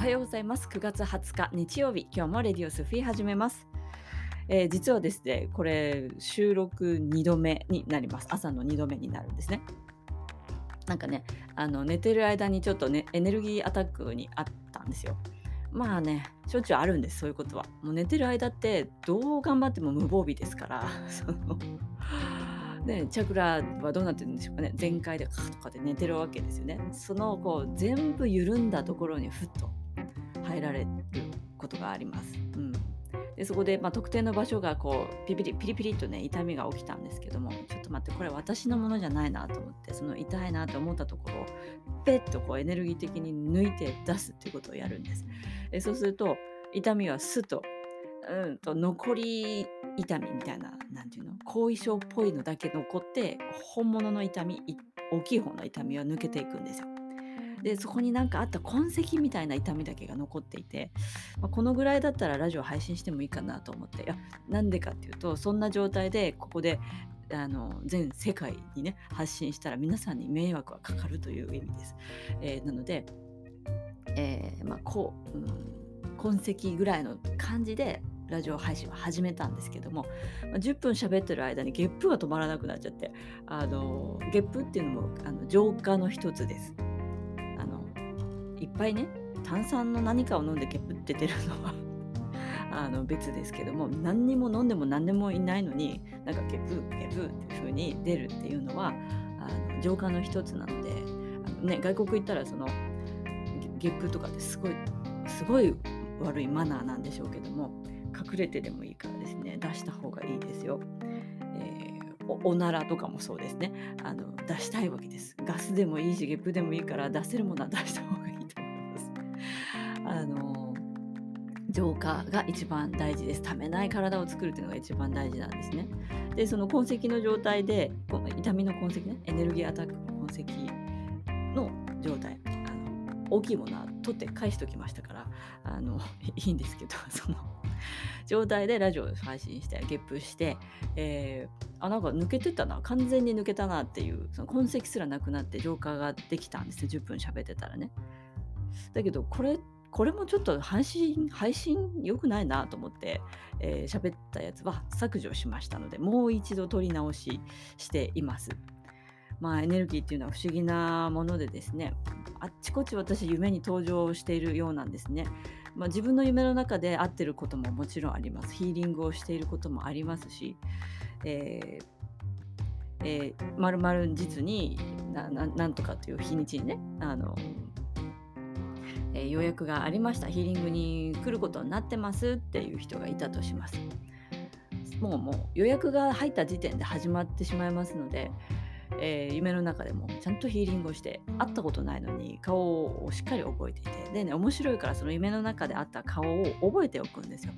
おはようございます。9月20日日曜日、今日もレディオスフィー始めます。えー、実はですね、これ収録2度目になります。朝の2度目になるんですね。なんかね、あの寝てる間にちょっとね、エネルギーアタックにあったんですよ。まあね、しょっちゅうあるんです、そういうことは。もう寝てる間ってどう頑張っても無防備ですから、そのね、チャクラはどうなってるんでしょうかね全開でカーとかで寝てるわけですよねそのこう全部緩んだところにふっと入られることがあります。うんでそこで、まあ、特定の場所がこうピピリピリピリとね痛みが起きたんですけどもちょっと待ってこれ私のものじゃないなと思ってその痛いなと思ったところをペッとこうエネルギー的に抜いて出すっていうことをやるんです。でそうすると痛みはスッとうんと残り痛みみたいな何て言うの？後遺症っぽいのだけ残って本物の痛み大きい方の痛みは抜けていくんですよ。でそこになんかあった痕跡みたいな痛みだけが残っていて、まあ、このぐらいだったらラジオ配信してもいいかなと思っていやなんでかっていうとそんな状態でここであの全世界にね発信したら皆さんに迷惑はかかるという意味です。えー、なので、えー、まあこう、うん、痕跡ぐらいの感じでラジオ配信を始めたんですけども、10分喋ってる間にゲップが止まらなくなっちゃってあのゲップっていうのもあの浄化の一つです。いっぱいね炭酸の何かを飲んでゲップって出るのは あの別ですけども何にも飲んでも何でもいないのになんかゲップゲップっていう風に出るっていうのはあの浄化の一つなのであの、ね、外国行ったらそのゲップとかってすごいすごい悪いマナーなんでしょうけども隠れてでもいいからですね出した方がいいですよ。えーおならとかもそうですね。あの出したいわけです。ガスでもいいしゲップでもいいから出せるものは出した浄化が一番大事です。ためない体を作るというのが一番大事なんですね。で、その痕跡の状態で、痛みの痕跡ね、エネルギーアタックの痕跡の状態、あの大きいものは取って返しておきましたから、あの いいんですけど、その状態でラジオを配信して、ゲップして、えー、あ、なんか抜けてたな、完全に抜けたなっていう、その痕跡すらなくなって浄化ができたんですよ、10分喋ってたらね。だけど、これこれもちょっと配信、配信良くないなと思って、えー、喋ったやつは削除しましたので、もう一度撮り直ししています。まあエネルギーっていうのは不思議なものでですね、あっちこっち私夢に登場しているようなんですね。まあ、自分の夢の中で合ってることももちろんあります。ヒーリングをしていることもありますし、え、まるまる実にななんとかという日にちにねあのえー、予約がありました。ヒーリングに来ることになってますっていう人がいたとします。もうもう予約が入った時点で始まってしまいますので、えー、夢の中でもちゃんとヒーリングをして会ったことないのに顔をしっかり覚えていてでね面白いからその夢の中で会った顔を覚えておくんですよ。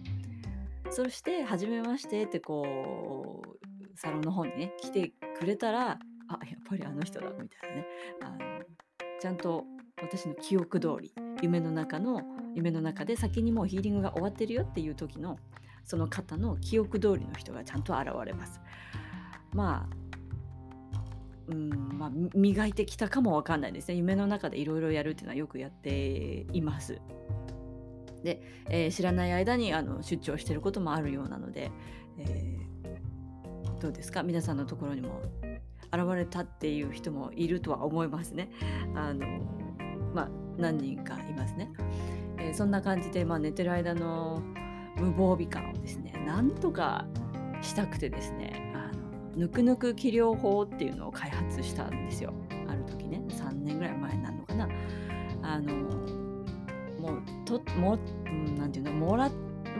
そして「はじめまして」ってこうサロンの方にね来てくれたらあやっぱりあの人だみたいなね。あのちゃんと私の記憶通り夢の中の夢の中で先にもうヒーリングが終わってるよっていう時のその方の記憶通りの人がちゃんと現れます。まあうんまあ、磨いてきたかもわかんないですね。夢の中でいろいろやるっていうのはよくやっています。で、えー、知らない間にあの出張してることもあるようなので、えー、どうですか？皆さんのところにも現れたっていう人もいるとは思いますね。あのまあ、何人かいますね。えー、そんな感じで、まあ、寝てる間の無防備感をですねなんとかしたくてですねぬくぬく気療法っていうのを開発したんですよある時ね3年ぐらい前になるのかな。あのもうともなんていうのもら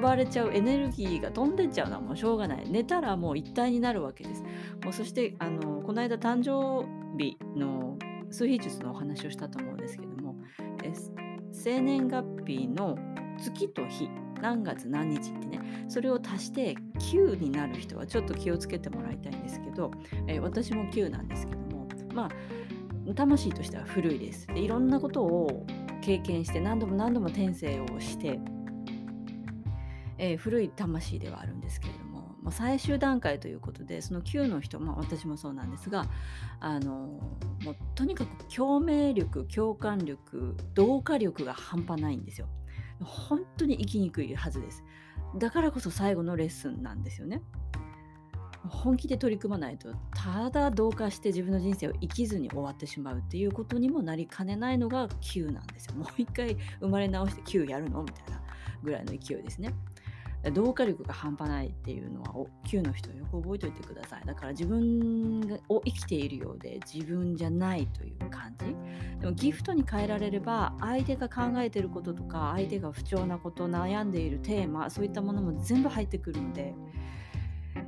われちゃうエネルギーが飛んでっちゃうのはもうしょうがない寝たらもう一体になるわけですもうそしてあのこの間誕生日の数比術のお話をしたと思うんですけども、え生年月日の月と日何月何日ってねそれを足して9になる人はちょっと気をつけてもらいたいんですけど、えー、私も9なんですけどもまあ魂としては古いです。でいろんなことを経験して何度も何度も転生をして、えー、古い魂ではあるんですけれども、まあ、最終段階ということでその9の人、まあ、私もそうなんですがあのもうとにかく共鳴力共感力同化力が半端ないんですよ。本当に生きにくいはずです。だからこそ最後のレッスンなんですよね。本気で取り組まないとただ同化して自分の人生を生きずに終わってしまうっていうことにもなりかねないのが Q なんですよ。もう一回生まれ直して Q やるのみたいなぐらいの勢いですね。同化力が半端ないっていうのは Q の人はよく覚えておいてください。だから自分を生きているようで自分じゃないという感じ。でもギフトに変えられれば相手が考えてることとか相手が不調なこと悩んでいるテーマそういったものも全部入ってくるので、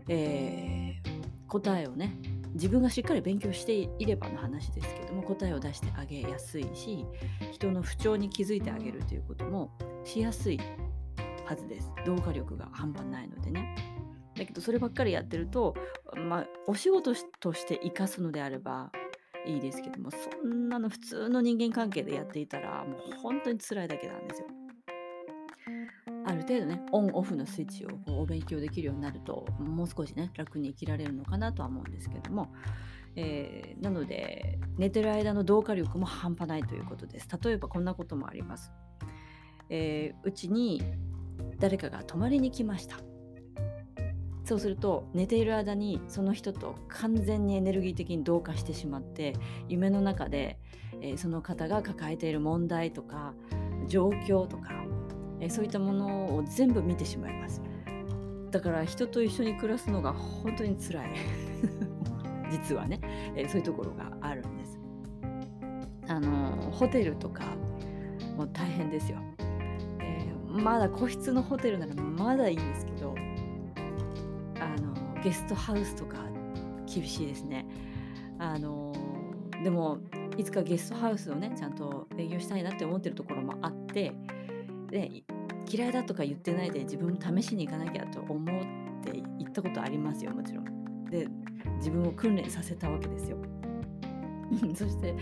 えー、答えをね自分がしっかり勉強していればの話ですけども答えを出してあげやすいし人の不調に気づいてあげるということもしやすい。はずです。動画力が半端ないのでね。だけどそればっかりやってると、まあ、お仕事として生かすのであればいいですけどもそんなの普通の人間関係でやっていたらもう本当に辛いだけなんですよ。ある程度ねオンオフのスイッチをこうお勉強できるようになるともう少しね楽に生きられるのかなとは思うんですけども、えー、なので寝てる間の同化力も半端ないということです。例えばこんなこともあります。えー、うちに誰かが泊まりに来ました。そうすると寝ている間にその人と完全にエネルギー的に同化してしまって夢の中で、えー、その方が抱えている問題とか状況とか、えー、そういったものを全部見てしまいます。だから人と一緒に暮らすのが本当につらい。実はね、えー、そういうところがあるんです。あのホテルとかも大変ですよ。まだ個室のホテルならまだいいんですけどあのゲストハウスとか厳しいですねあのでもいつかゲストハウスをねちゃんと営業したいなって思ってるところもあってで嫌いだとか言ってないで自分も試しに行かなきゃと思って行ったことありますよもちろん。で自分を訓練させたわけですよ。そして、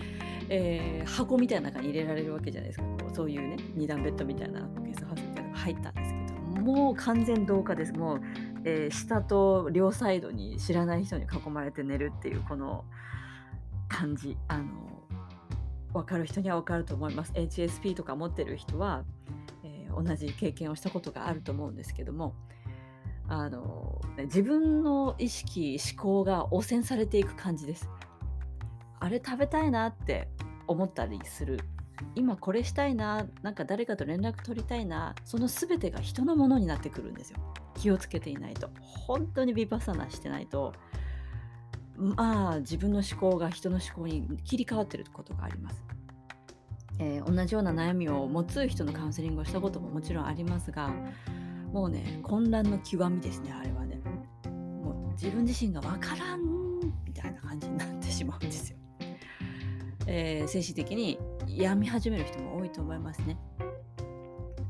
えー、箱みたいな中に入れられるわけじゃないですかこうそういうね2段ベッドみたいな入ったんですけどもう完全同化です。もう、えー、下と両サイドに知らない人に囲まれて寝るっていうこの感じ。あの分かる人には分かると思います。HSP とか持ってる人は、えー、同じ経験をしたことがあると思うんですけどもあの自分の意識思考が汚染されていく感じです。あれ食べたいなって思ったりする今これしたいななんか誰かと連絡取りたいなその全てが人のものになってくるんですよ。気をつけていないと。本当にビパサナしてないとまあ自分の思考が人の思考に切り替わってることがあります、えー、同じような悩みを持つ人のカウンセリングをしたことももちろんありますがもうね混乱の極みですねあれはね。もう自分自身が分からんみたいな感じになってしまうんですよ。えー、精神的に病み始める人も多いと思いますね。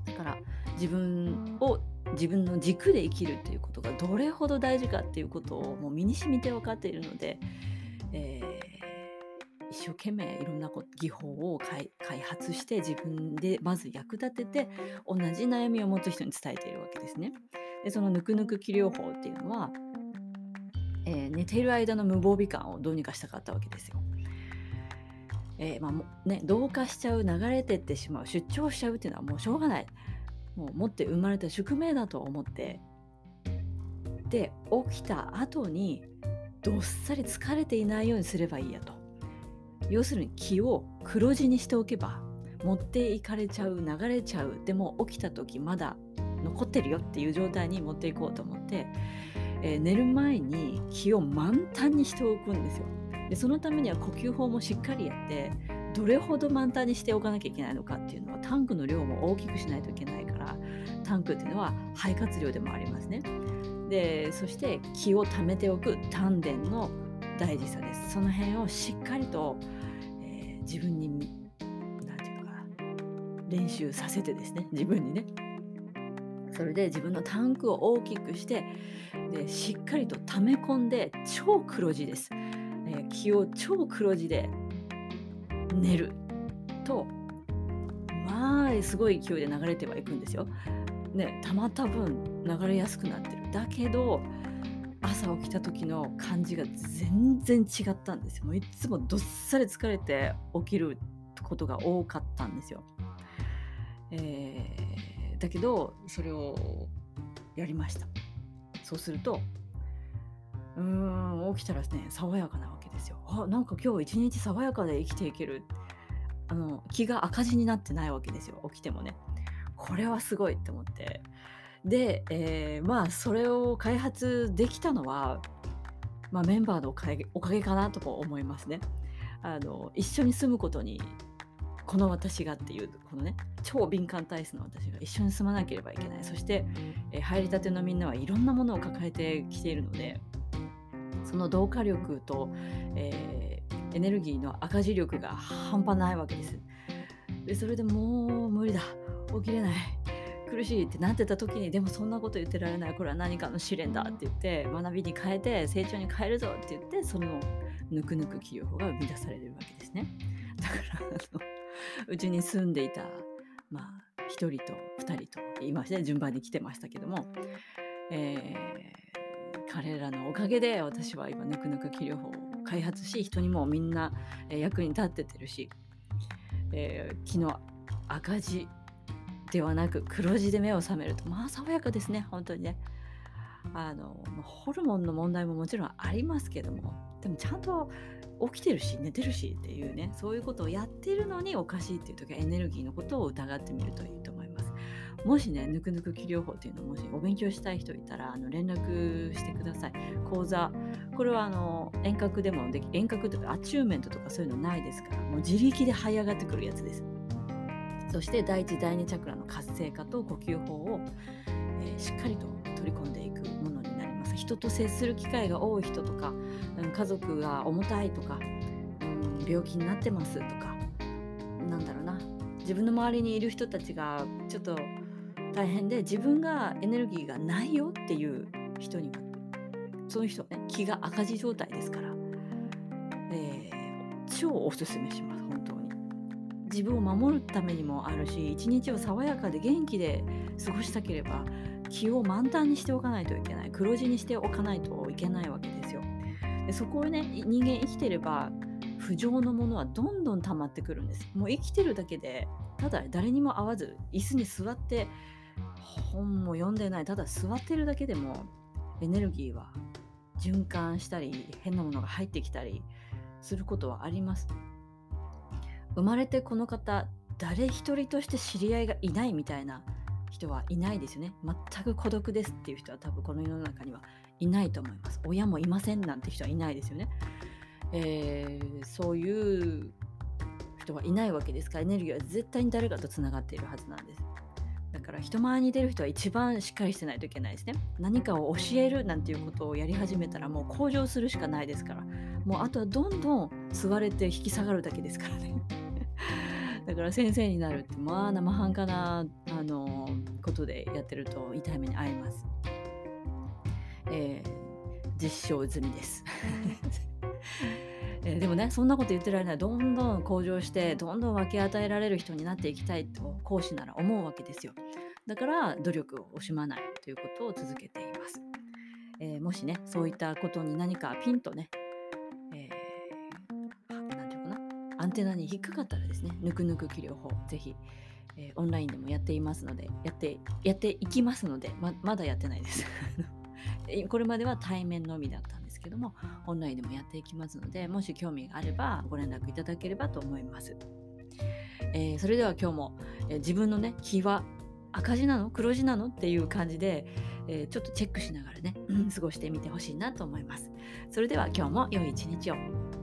だから自分を自分の軸で生きるっていうことがどれほど大事かっていうことをもう身に染みて分かっているので、えー、一生懸命いろんな技法を開発して自分でまず役立てて同じ悩みを持つ人に伝えているわけですね。でそのぬくぬく治療法っていうのは、えー、寝ている間の無防備感をどうにかしたかったわけですよ。えー、まあね、同化しちゃう流れてってしまう出張しちゃうっていうのはもうしょうがない。もう持って生まれた宿命だと思って。で起きた後にどっさり疲れていないようにすればいいやと。要するに気を黒字にしておけば持っていかれちゃう流れちゃう。でも起きた時まだ残ってるよっていう状態に持っていこうと思って、えー、寝る前に気を満タンにしておくんですよ。でそのためには呼吸法もしっかりやってどれほど満タンにしておかなきゃいけないのかっていうのはタンクの量も大きくしないといけないからタンクっていうのは肺活量でもありますね。でそして気を溜めておく丹田の大事さです。その辺をしっかりと、えー、自分に何て言うのかな練習させてですね自分にねそれで自分のタンクを大きくしてでしっかりと溜め込んで超黒字です。え気を超黒字で寝るとまあすごい勢いで流れてはいくんですよ。ねたまった分流れやすくなってる。だけど朝起きた時の感じが全然違ったんですよ。もういつもどっさり疲れて起きることが多かったんですよ。えー、だけどそれをやりました。そうするとうーん起きたらね爽やかなわですよ。あなんか今日一日爽やかで生きていけるあの気が赤字になってないわけですよ起きてもね。これはすごいって思ってで、えー、まあそれを開発できたのは、まあ、メンバーのおかげおかげかなと思いますね。あの一緒に住むことにこの私がっていうこのね超敏感体質の私が一緒に住まなければいけないそして、えー、入りたてのみんなはいろんなものを抱えてきているのでその同化力と、えー、エネルギーの赤字力が半端ないわけです。でそれでもう無理だ。起きれない。苦しいってなってた時にでもそんなこと言ってられない。これは何かの試練だって言って学びに変えて成長に変えるぞって言ってそのぬくぬく起用法が生み出されるわけですね。だからうちに住んでいたまあ1人と2人と言いまして順番に来てましたけども、えー、彼らのおかげで私は今ぬくぬく起療法を開発し人にもみんな役に立っててるし、えー、昨日赤字ではなく黒字で目を覚めるとまあ爽やかですね本当にね。あのホルモンの問題ももちろんありますけどもでもちゃんと起きてるし寝てるしっていうねそういうことをやってるのにおかしいっていう時はエネルギーのことを疑ってみるといいと思いますもしねぬくぬく気療法っていうのをもしお勉強したい人いたらあの連絡してください。講座。これはあの遠隔でもでき遠隔とかアチューメントとかそういうのないですからもう自力で這い上がってくるやつです。そして第1第2チャクラの活性化と呼吸法を、えー、しっかりと取り込んでいくものになります。人と接する機会が多い人とか、うん、家族が重たいとか、うん、病気になってますとかなんだろうな。自分の周りにいる人たちがちょっと大変で自分がエネルギーがないよっていう人にはその人ね気が赤字状態ですから、えー、超おすすめします本当に自分を守るためにもあるし一日を爽やかで元気で過ごしたければ気を満タンにしておかないといけない黒字にしておかないといけないわけですよ。でそこをね人間生きてれば不浄のものはどんどん溜まってくるんです。もう生きてるだけでただ誰にも会わず椅子に座って本も読んでない。ただ座ってるだけでもエネルギーは循環したり変なものが入ってきたりすることはあります。生まれてこの方誰一人として知り合いがいないみたいな人はいないですよね。全く孤独ですっていう人は多分この世の中にはいないと思います。親もいませんなんて人はいないですよね、えー、そういう人はいないわけですからエネルギーは絶対に誰かとつながっているはずなんです。だから人前に出る人は一番しっかりしてないといけないですね何かを教えるなんていうことをやり始めたらもう向上するしかないですからもうあとはどんどん吸われて引き下がるだけですからね だから先生になるってまあ生半可なあのことでやってると痛い目に遭います。えー、実証済みです。えー、でもねそんなこと言ってられないどんどん向上してどんどん分け与えられる人になっていきたいと講師なら思うわけですよ。だから努力を惜しまないということを続けています。えー、もしねそういったことに何かピンとねえ、何て言うかなアンテナに引っかかったらですね、ぬくぬく治療法、ぜひ、えー、オンラインでもやっていますので、やって、やっていきますので、ままだやってないです。これまでは対面のみだったでけども、オンラインでもやっていきますので、もし興味があればご連絡いただければと思います。えー、それでは今日も、えー、自分のね、気は赤字なの？黒字なの？っていう感じで、えー、ちょっとチェックしながらね、過ごしてみてほしいなと思います。それでは今日も良い一日を。